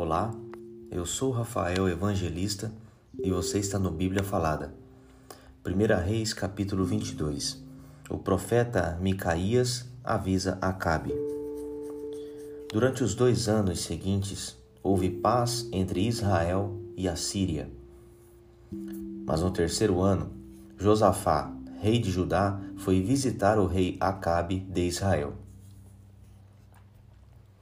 Olá, eu sou Rafael Evangelista e você está no Bíblia Falada. 1 Reis, capítulo 22. O profeta Micaías avisa Acabe. Durante os dois anos seguintes, houve paz entre Israel e a Síria. Mas no terceiro ano, Josafá, rei de Judá, foi visitar o rei Acabe de Israel.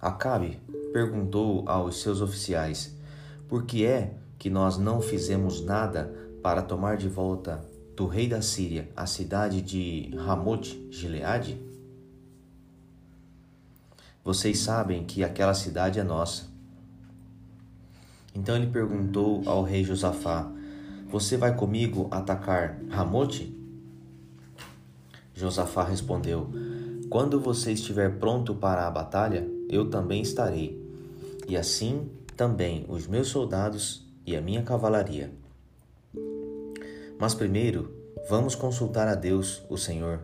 Acabe perguntou aos seus oficiais: Por que é que nós não fizemos nada para tomar de volta do rei da Síria a cidade de Ramote Gileade? Vocês sabem que aquela cidade é nossa. Então ele perguntou ao rei Josafá: Você vai comigo atacar Ramote? Josafá respondeu: Quando você estiver pronto para a batalha, eu também estarei, e assim também os meus soldados e a minha cavalaria. Mas primeiro, vamos consultar a Deus, o Senhor.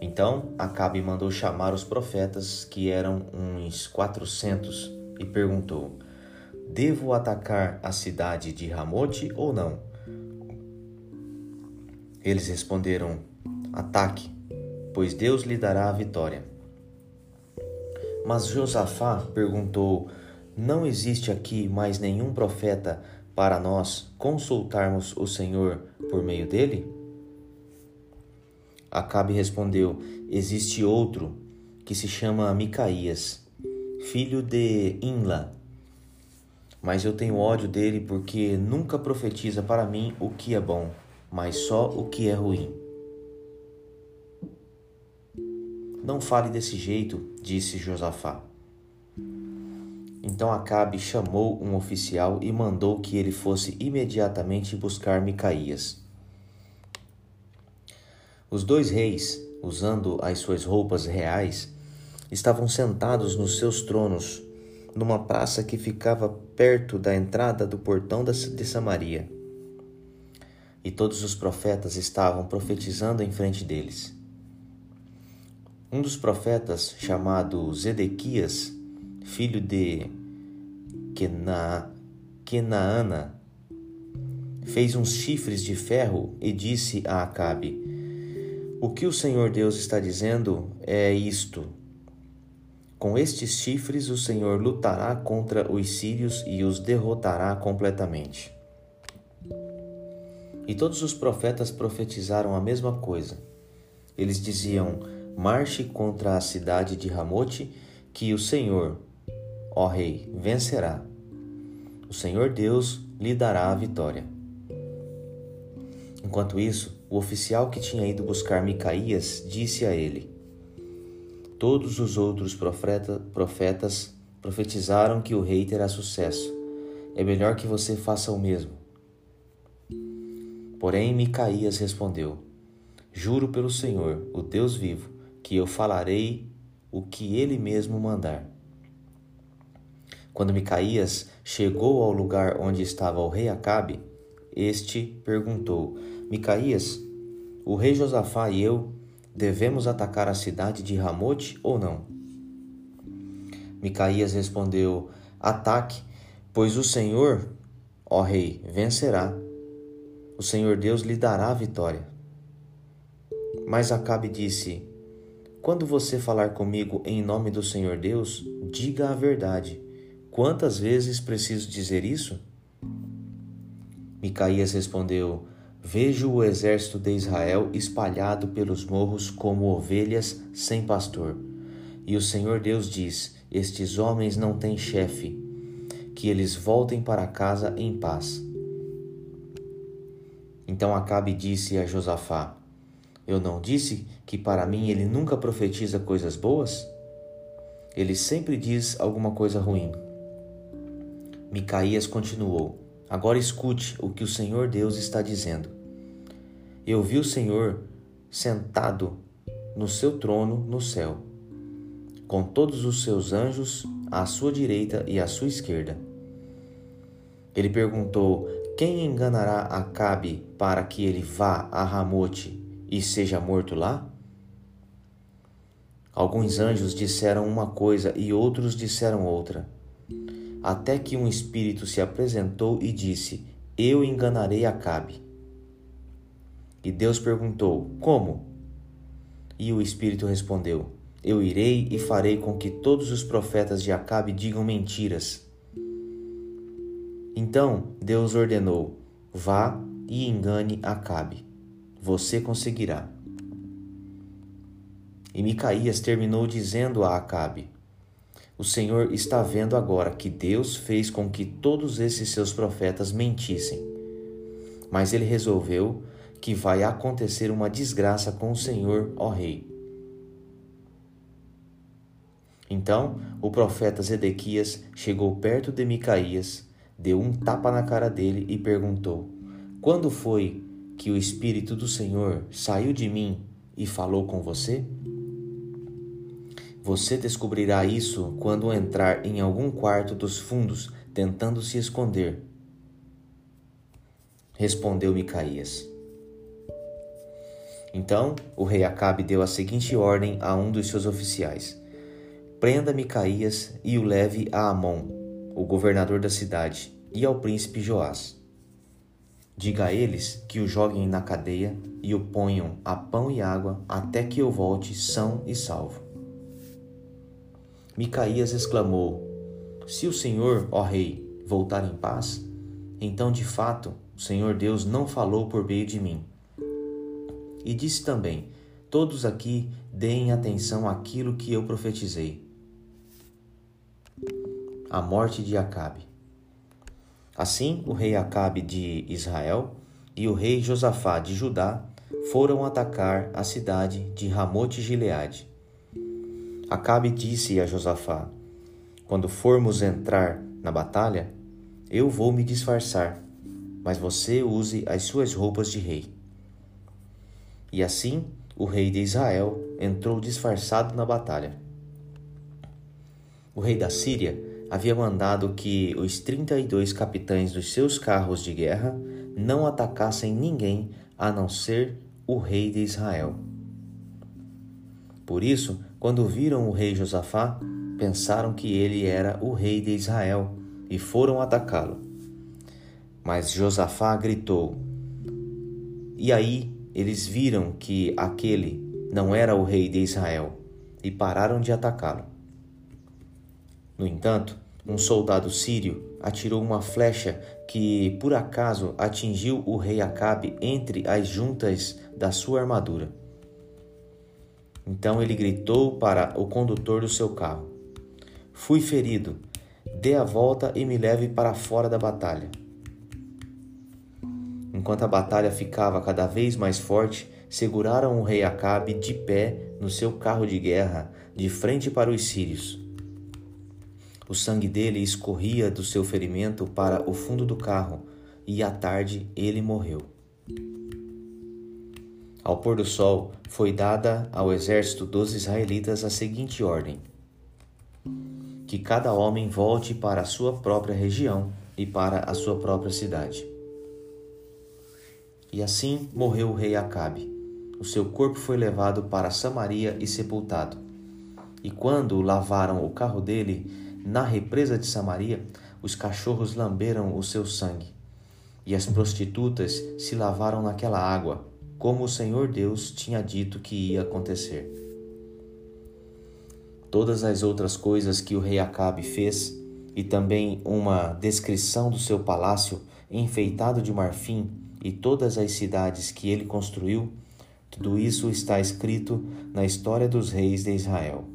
Então Acabe mandou chamar os profetas, que eram uns quatrocentos, e perguntou: Devo atacar a cidade de Ramote ou não? Eles responderam: Ataque, pois Deus lhe dará a vitória. Mas Josafá perguntou: Não existe aqui mais nenhum profeta para nós consultarmos o Senhor por meio dele? Acabe respondeu: Existe outro que se chama Micaías, filho de Inla. Mas eu tenho ódio dele porque nunca profetiza para mim o que é bom, mas só o que é ruim. Não fale desse jeito, disse Josafá. Então Acabe chamou um oficial e mandou que ele fosse imediatamente buscar Micaías. Os dois reis, usando as suas roupas reais, estavam sentados nos seus tronos, numa praça que ficava perto da entrada do portão de Samaria. E todos os profetas estavam profetizando em frente deles. Um dos profetas, chamado Zedequias, filho de Quena, Quenaana, fez uns chifres de ferro e disse a Acabe: O que o Senhor Deus está dizendo é isto: Com estes chifres o Senhor lutará contra os sírios e os derrotará completamente. E todos os profetas profetizaram a mesma coisa. Eles diziam: marche contra a cidade de Ramote, que o Senhor, ó rei, vencerá. O Senhor Deus lhe dará a vitória. Enquanto isso, o oficial que tinha ido buscar Micaías disse a ele: Todos os outros profeta, profetas profetizaram que o rei terá sucesso. É melhor que você faça o mesmo. Porém, Micaías respondeu: Juro pelo Senhor, o Deus vivo, que eu falarei o que ele mesmo mandar. Quando Micaías chegou ao lugar onde estava o rei Acabe, este perguntou: Micaías, o rei Josafá e eu devemos atacar a cidade de Ramote ou não? Micaías respondeu: Ataque, pois o Senhor, ó rei, vencerá. O Senhor Deus lhe dará a vitória. Mas Acabe disse: quando você falar comigo em nome do Senhor Deus, diga a verdade. Quantas vezes preciso dizer isso? Micaías respondeu: Vejo o exército de Israel espalhado pelos morros como ovelhas sem pastor. E o Senhor Deus diz: Estes homens não têm chefe, que eles voltem para casa em paz. Então Acabe disse a Josafá: eu não disse que para mim ele nunca profetiza coisas boas? Ele sempre diz alguma coisa ruim. Micaías continuou: Agora escute o que o Senhor Deus está dizendo. Eu vi o Senhor sentado no seu trono no céu, com todos os seus anjos à sua direita e à sua esquerda. Ele perguntou: Quem enganará Acabe para que ele vá a Ramote e seja morto lá? Alguns anjos disseram uma coisa e outros disseram outra. até que um espírito se apresentou e disse: Eu enganarei Acabe. E Deus perguntou: Como? E o espírito respondeu: Eu irei e farei com que todos os profetas de Acabe digam mentiras. Então Deus ordenou: Vá e engane Acabe. Você conseguirá. E Micaías terminou dizendo a Acabe: o Senhor está vendo agora que Deus fez com que todos esses seus profetas mentissem. Mas ele resolveu que vai acontecer uma desgraça com o Senhor, ó rei. Então o profeta Zedequias chegou perto de Micaías, deu um tapa na cara dele e perguntou: Quando foi que o Espírito do Senhor saiu de mim e falou com você? Você descobrirá isso quando entrar em algum quarto dos fundos tentando se esconder. Respondeu Micaías. Então o rei Acabe deu a seguinte ordem a um dos seus oficiais: Prenda Micaías e o leve a Amon, o governador da cidade, e ao príncipe Joás. Diga a eles que o joguem na cadeia e o ponham a pão e água até que eu volte são e salvo. Micaías exclamou: Se o Senhor, ó rei, voltar em paz, então de fato o Senhor Deus não falou por meio de mim. E disse também: Todos aqui deem atenção àquilo que eu profetizei. A morte de Acabe. Assim, o rei Acabe de Israel e o rei Josafá de Judá foram atacar a cidade de Ramote Gileade Acabe disse a Josafá: Quando formos entrar na batalha, eu vou me disfarçar, mas você use as suas roupas de rei. E assim o rei de Israel entrou disfarçado na batalha. O rei da Síria havia mandado que os trinta e dois capitães dos seus carros de guerra não atacassem ninguém a não ser o rei de Israel. Por isso, quando viram o rei Josafá, pensaram que ele era o rei de Israel e foram atacá-lo. Mas Josafá gritou. E aí eles viram que aquele não era o rei de Israel e pararam de atacá-lo. No entanto, um soldado sírio atirou uma flecha que, por acaso, atingiu o rei Acabe entre as juntas da sua armadura. Então ele gritou para o condutor do seu carro: Fui ferido, dê a volta e me leve para fora da batalha. Enquanto a batalha ficava cada vez mais forte, seguraram o rei Acabe de pé no seu carro de guerra, de frente para os sírios. O sangue dele escorria do seu ferimento para o fundo do carro, e à tarde ele morreu. Ao pôr do sol, foi dada ao exército dos israelitas a seguinte ordem: Que cada homem volte para a sua própria região e para a sua própria cidade. E assim morreu o rei Acabe. O seu corpo foi levado para Samaria e sepultado. E quando lavaram o carro dele na represa de Samaria, os cachorros lamberam o seu sangue. E as prostitutas se lavaram naquela água como o Senhor Deus tinha dito que ia acontecer. Todas as outras coisas que o rei Acabe fez, e também uma descrição do seu palácio enfeitado de marfim e todas as cidades que ele construiu, tudo isso está escrito na história dos reis de Israel.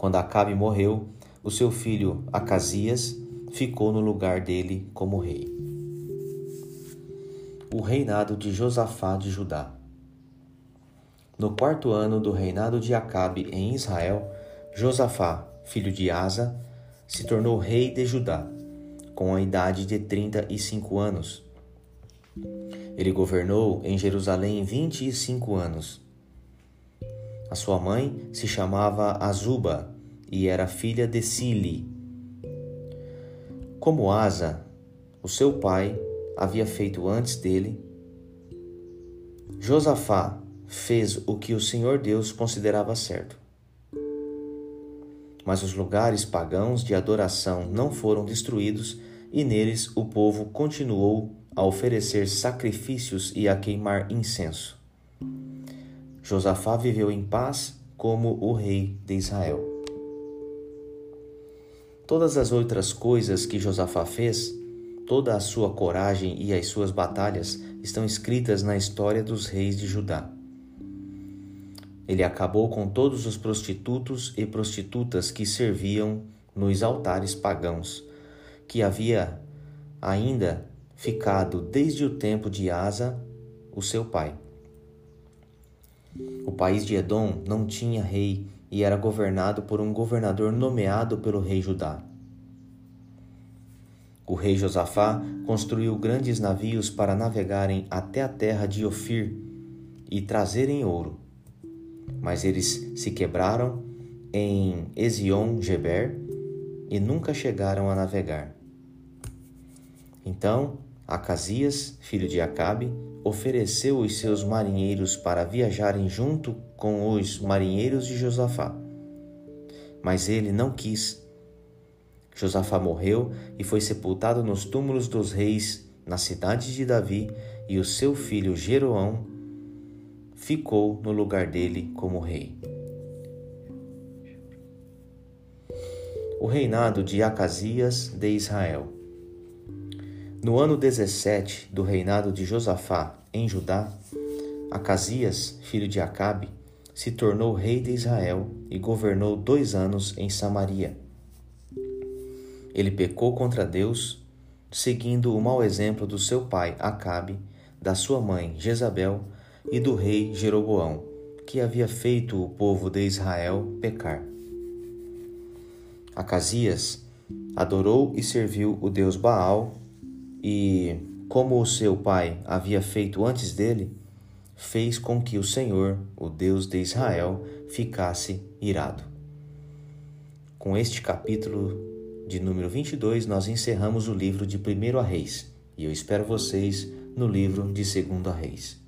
Quando Acabe morreu, o seu filho Acasias ficou no lugar dele como rei o reinado de Josafá de Judá. No quarto ano do reinado de Acabe em Israel, Josafá, filho de Asa, se tornou rei de Judá, com a idade de trinta e cinco anos. Ele governou em Jerusalém vinte e cinco anos. A sua mãe se chamava Azuba e era filha de Sili. Como Asa, o seu pai havia feito antes dele, Josafá fez o que o Senhor Deus considerava certo. mas os lugares pagãos de adoração não foram destruídos e neles o povo continuou a oferecer sacrifícios e a queimar incenso. Josafá viveu em paz como o rei de Israel. Todas as outras coisas que Josafá fez, toda a sua coragem e as suas batalhas estão escritas na história dos reis de Judá. Ele acabou com todos os prostitutos e prostitutas que serviam nos altares pagãos, que havia ainda ficado desde o tempo de Asa, o seu pai. O país de Edom não tinha rei e era governado por um governador nomeado pelo rei Judá. O rei Josafá construiu grandes navios para navegarem até a terra de Ofir e trazerem ouro. Mas eles se quebraram em Ezion-Geber e nunca chegaram a navegar. Então Acasias, filho de Acabe, ofereceu os seus marinheiros para viajarem junto com os marinheiros de Josafá. Mas ele não quis. Josafá morreu e foi sepultado nos túmulos dos reis na cidade de Davi, e o seu filho Jeroão ficou no lugar dele como rei. O reinado de Acasias de Israel. No ano 17 do reinado de Josafá em Judá, Acasias, filho de Acabe, se tornou rei de Israel e governou dois anos em Samaria. Ele pecou contra Deus, seguindo o mau exemplo do seu pai Acabe, da sua mãe Jezabel e do rei Jeroboão, que havia feito o povo de Israel pecar. Acasias adorou e serviu o deus Baal e, como o seu pai havia feito antes dele, fez com que o Senhor, o Deus de Israel, ficasse irado. Com este capítulo de número 22, nós encerramos o livro de 1 a Reis e eu espero vocês no livro de 2 a Reis.